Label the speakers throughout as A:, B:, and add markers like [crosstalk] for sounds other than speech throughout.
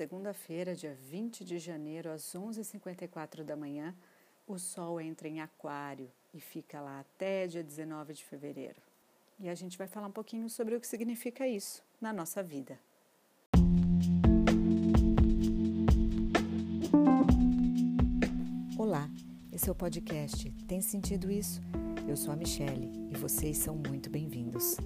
A: segunda-feira, dia 20 de janeiro, às 11h54 da manhã, o Sol entra em Aquário e fica lá até dia 19 de fevereiro. E a gente vai falar um pouquinho sobre o que significa isso na nossa vida. Olá, esse é o podcast Tem Sentido Isso? Eu sou a Michele e vocês são muito bem-vindos.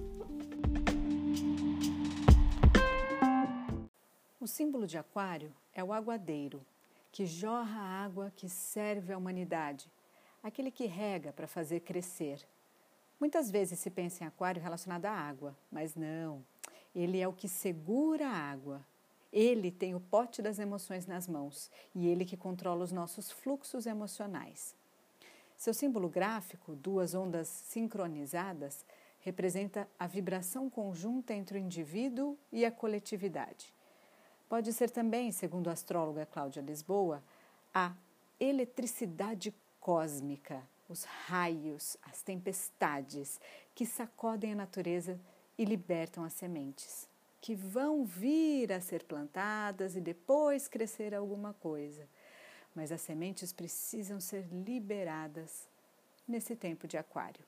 A: Símbolo de Aquário é o aguadeiro, que jorra a água que serve à humanidade, aquele que rega para fazer crescer. Muitas vezes se pensa em Aquário relacionado à água, mas não. Ele é o que segura a água. Ele tem o pote das emoções nas mãos e ele que controla os nossos fluxos emocionais. Seu símbolo gráfico, duas ondas sincronizadas, representa a vibração conjunta entre o indivíduo e a coletividade. Pode ser também, segundo a astróloga Cláudia Lisboa, a eletricidade cósmica, os raios, as tempestades que sacodem a natureza e libertam as sementes, que vão vir a ser plantadas e depois crescer alguma coisa. Mas as sementes precisam ser liberadas nesse tempo de Aquário.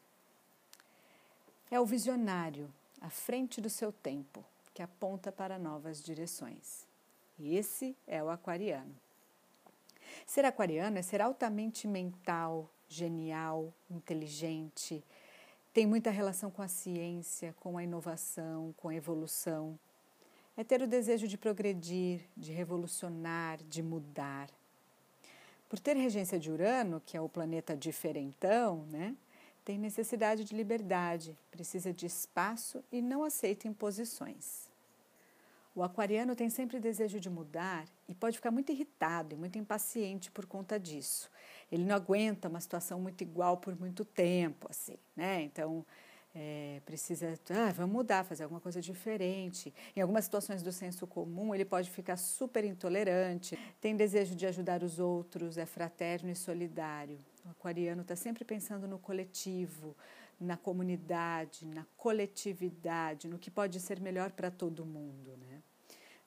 A: É o visionário à frente do seu tempo que aponta para novas direções. Esse é o aquariano. Ser aquariano é ser altamente mental, genial, inteligente, tem muita relação com a ciência, com a inovação, com a evolução. É ter o desejo de progredir, de revolucionar, de mudar. Por ter regência de Urano, que é o planeta diferentão, né, tem necessidade de liberdade, precisa de espaço e não aceita imposições. O aquariano tem sempre desejo de mudar e pode ficar muito irritado e muito impaciente por conta disso. Ele não aguenta uma situação muito igual por muito tempo, assim, né? Então, é, precisa, ah, vamos mudar, fazer alguma coisa diferente. Em algumas situações do senso comum, ele pode ficar super intolerante, tem desejo de ajudar os outros, é fraterno e solidário. O aquariano está sempre pensando no coletivo, na comunidade, na coletividade, no que pode ser melhor para todo mundo, né?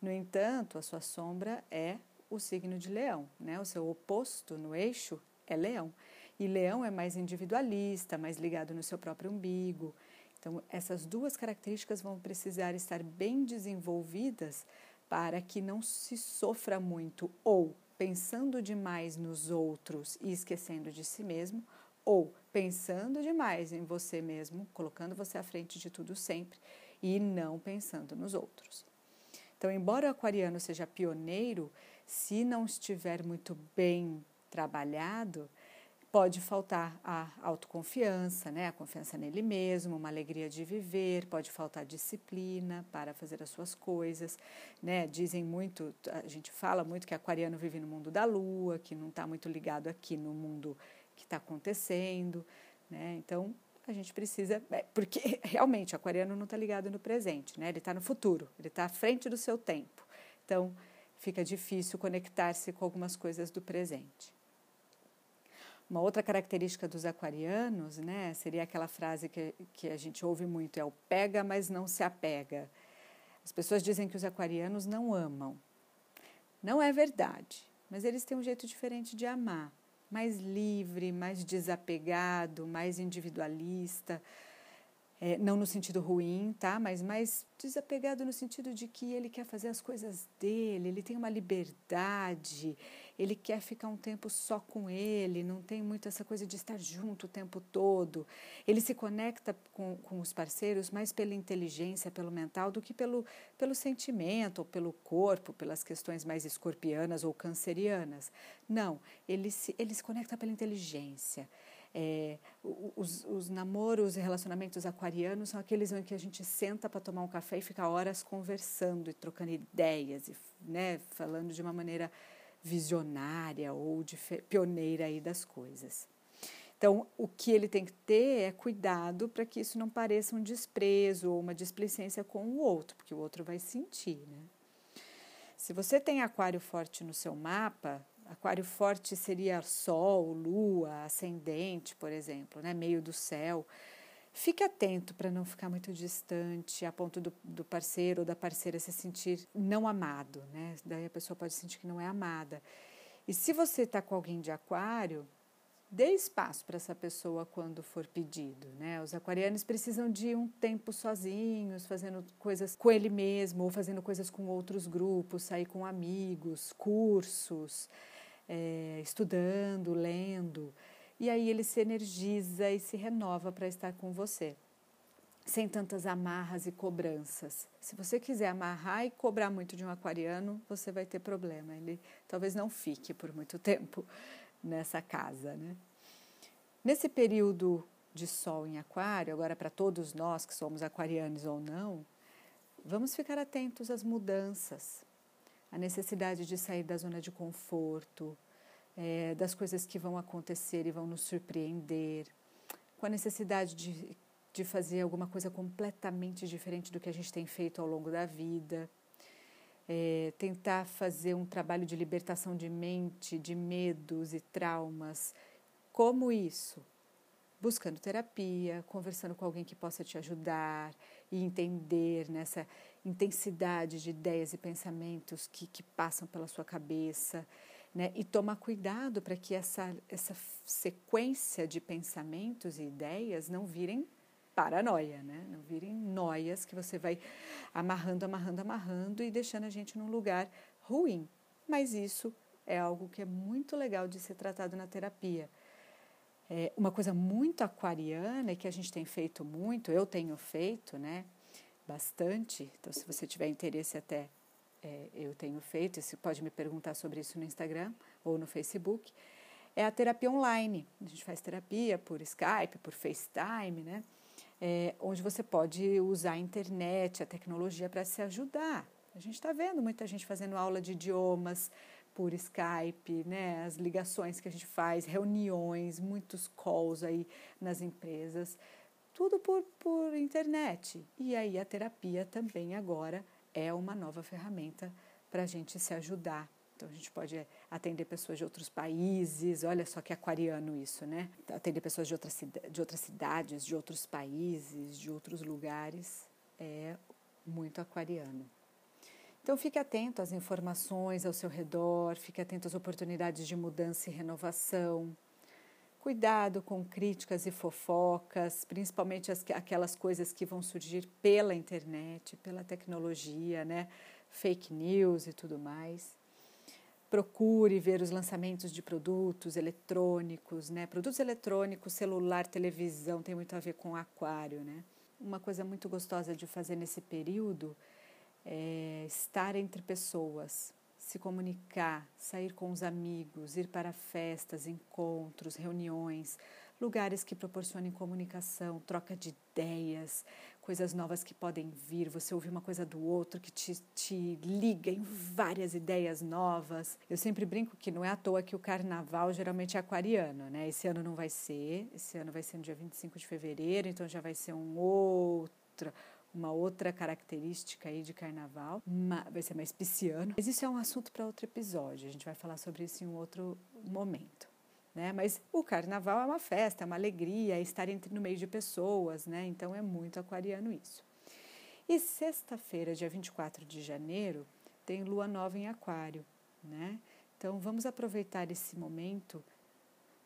A: No entanto, a sua sombra é o signo de Leão, né? O seu oposto no eixo é Leão. E Leão é mais individualista, mais ligado no seu próprio umbigo. Então, essas duas características vão precisar estar bem desenvolvidas para que não se sofra muito ou pensando demais nos outros e esquecendo de si mesmo, ou pensando demais em você mesmo, colocando você à frente de tudo sempre e não pensando nos outros. Então, embora o aquariano seja pioneiro, se não estiver muito bem trabalhado, pode faltar a autoconfiança, né? a confiança nele mesmo, uma alegria de viver, pode faltar disciplina para fazer as suas coisas. Né? Dizem muito, a gente fala muito que aquariano vive no mundo da lua, que não está muito ligado aqui no mundo que está acontecendo. Né? Então, a gente precisa. É, porque [laughs] realmente o aquariano não está ligado no presente, né? ele está no futuro, ele está à frente do seu tempo. Então fica difícil conectar-se com algumas coisas do presente. Uma outra característica dos aquarianos né, seria aquela frase que, que a gente ouve muito: é o pega, mas não se apega. As pessoas dizem que os aquarianos não amam. Não é verdade, mas eles têm um jeito diferente de amar mais livre, mais desapegado, mais individualista. É, não no sentido ruim, tá? Mas mais desapegado no sentido de que ele quer fazer as coisas dele, ele tem uma liberdade, ele quer ficar um tempo só com ele, não tem muito essa coisa de estar junto o tempo todo. Ele se conecta com, com os parceiros mais pela inteligência, pelo mental, do que pelo, pelo sentimento, ou pelo corpo, pelas questões mais escorpianas ou cancerianas. Não, ele se, ele se conecta pela inteligência. É, os, os namoros e relacionamentos aquarianos são aqueles em que a gente senta para tomar um café e fica horas conversando e trocando ideias, e, né, falando de uma maneira visionária ou de pioneira aí das coisas. Então, o que ele tem que ter é cuidado para que isso não pareça um desprezo ou uma displicência com o outro, porque o outro vai sentir, né? Se você tem aquário forte no seu mapa, Aquário forte seria Sol, Lua, ascendente, por exemplo, né? meio do céu. Fique atento para não ficar muito distante, a ponto do, do, parceiro ou da parceira se sentir não amado, né? Daí a pessoa pode sentir que não é amada. E se você está com alguém de aquário, dê espaço para essa pessoa quando for pedido, né? Os aquarianos precisam de um tempo sozinhos, fazendo coisas com ele mesmo, ou fazendo coisas com outros grupos, sair com amigos, cursos, é, estudando, lendo e aí ele se energiza e se renova para estar com você. Sem tantas amarras e cobranças. Se você quiser amarrar e cobrar muito de um aquariano, você vai ter problema. Ele talvez não fique por muito tempo nessa casa, né? Nesse período de sol em aquário, agora para todos nós que somos aquarianos ou não, vamos ficar atentos às mudanças, a necessidade de sair da zona de conforto, é, das coisas que vão acontecer e vão nos surpreender, com a necessidade de, de fazer alguma coisa completamente diferente do que a gente tem feito ao longo da vida. É, tentar fazer um trabalho de libertação de mente, de medos e traumas. Como isso? Buscando terapia, conversando com alguém que possa te ajudar e entender nessa intensidade de ideias e pensamentos que, que passam pela sua cabeça né? E tomar cuidado para que essa, essa sequência de pensamentos e ideias não virem paranoia, né? não virem noias que você vai amarrando, amarrando, amarrando e deixando a gente num lugar ruim. Mas isso é algo que é muito legal de ser tratado na terapia. É uma coisa muito aquariana e que a gente tem feito muito, eu tenho feito, né? Bastante. Então, se você tiver interesse até é, eu tenho feito, você pode me perguntar sobre isso no Instagram ou no Facebook, é a terapia online. A gente faz terapia por Skype, por FaceTime, né? É, onde você pode usar a internet, a tecnologia para se ajudar. A gente está vendo muita gente fazendo aula de idiomas por Skype, né? As ligações que a gente faz, reuniões, muitos calls aí nas empresas, tudo por, por internet. E aí a terapia também agora é uma nova ferramenta para a gente se ajudar. Então, a gente pode atender pessoas de outros países, olha só que aquariano isso, né? Atender pessoas de outras, de outras cidades, de outros países, de outros lugares, é muito aquariano. Então, fique atento às informações ao seu redor, fique atento às oportunidades de mudança e renovação. Cuidado com críticas e fofocas, principalmente as, aquelas coisas que vão surgir pela internet, pela tecnologia, né? fake news e tudo mais. Procure ver os lançamentos de produtos eletrônicos, né? Produtos eletrônicos, celular, televisão, tem muito a ver com aquário, né? Uma coisa muito gostosa de fazer nesse período é estar entre pessoas, se comunicar, sair com os amigos, ir para festas, encontros, reuniões, lugares que proporcionem comunicação, troca de ideias, coisas novas que podem vir, você ouvir uma coisa do outro que te, te liga em várias ideias novas. Eu sempre brinco que não é à toa que o carnaval geralmente é aquariano, né? Esse ano não vai ser, esse ano vai ser no dia 25 de fevereiro, então já vai ser um outro uma outra característica aí de carnaval, uma, vai ser mais pisciano. Mas isso é um assunto para outro episódio, a gente vai falar sobre isso em um outro momento. Né? Mas o carnaval é uma festa, é uma alegria, é estar entre, no meio de pessoas, né? então é muito aquariano isso. E sexta-feira, dia 24 de janeiro, tem lua nova em Aquário. Né? Então vamos aproveitar esse momento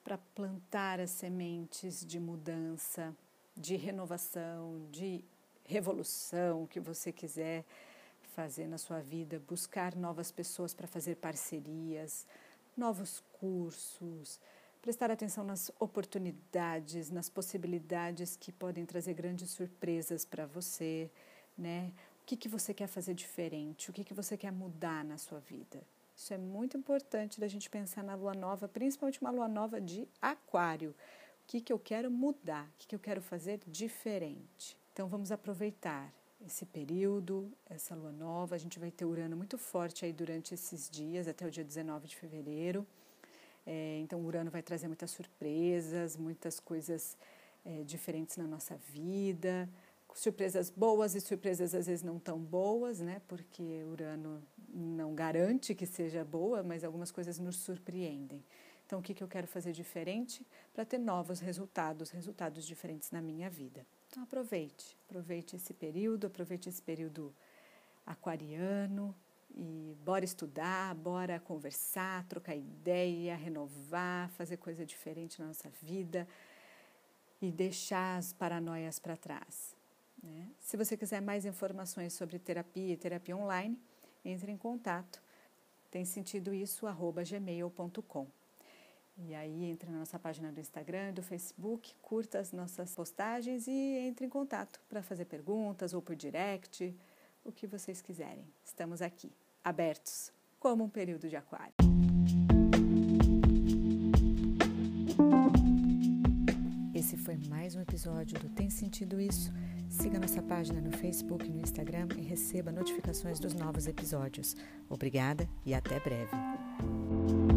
A: para plantar as sementes de mudança, de renovação, de revolução, que você quiser fazer na sua vida, buscar novas pessoas para fazer parcerias, novos cursos, prestar atenção nas oportunidades, nas possibilidades que podem trazer grandes surpresas para você, né? O que, que você quer fazer diferente? O que, que você quer mudar na sua vida? Isso é muito importante da gente pensar na lua nova, principalmente uma lua nova de aquário. O que, que eu quero mudar? O que, que eu quero fazer diferente? Então vamos aproveitar esse período, essa lua nova. A gente vai ter Urano muito forte aí durante esses dias, até o dia 19 de fevereiro. É, então, Urano vai trazer muitas surpresas, muitas coisas é, diferentes na nossa vida, surpresas boas e surpresas às vezes não tão boas, né? Porque Urano não garante que seja boa, mas algumas coisas nos surpreendem. Então, o que, que eu quero fazer diferente para ter novos resultados, resultados diferentes na minha vida? Então, aproveite, aproveite esse período, aproveite esse período aquariano e bora estudar, bora conversar, trocar ideia, renovar, fazer coisa diferente na nossa vida e deixar as paranoias para trás. Né? Se você quiser mais informações sobre terapia e terapia online, entre em contato. Tem sentido isso, arroba gmail.com. E aí entre na nossa página do Instagram, do Facebook, curta as nossas postagens e entre em contato para fazer perguntas ou por direct, o que vocês quiserem. Estamos aqui, abertos, como um período de aquário. Esse foi mais um episódio do Tem Sentido Isso? Siga nossa página no Facebook e no Instagram e receba notificações dos novos episódios. Obrigada e até breve.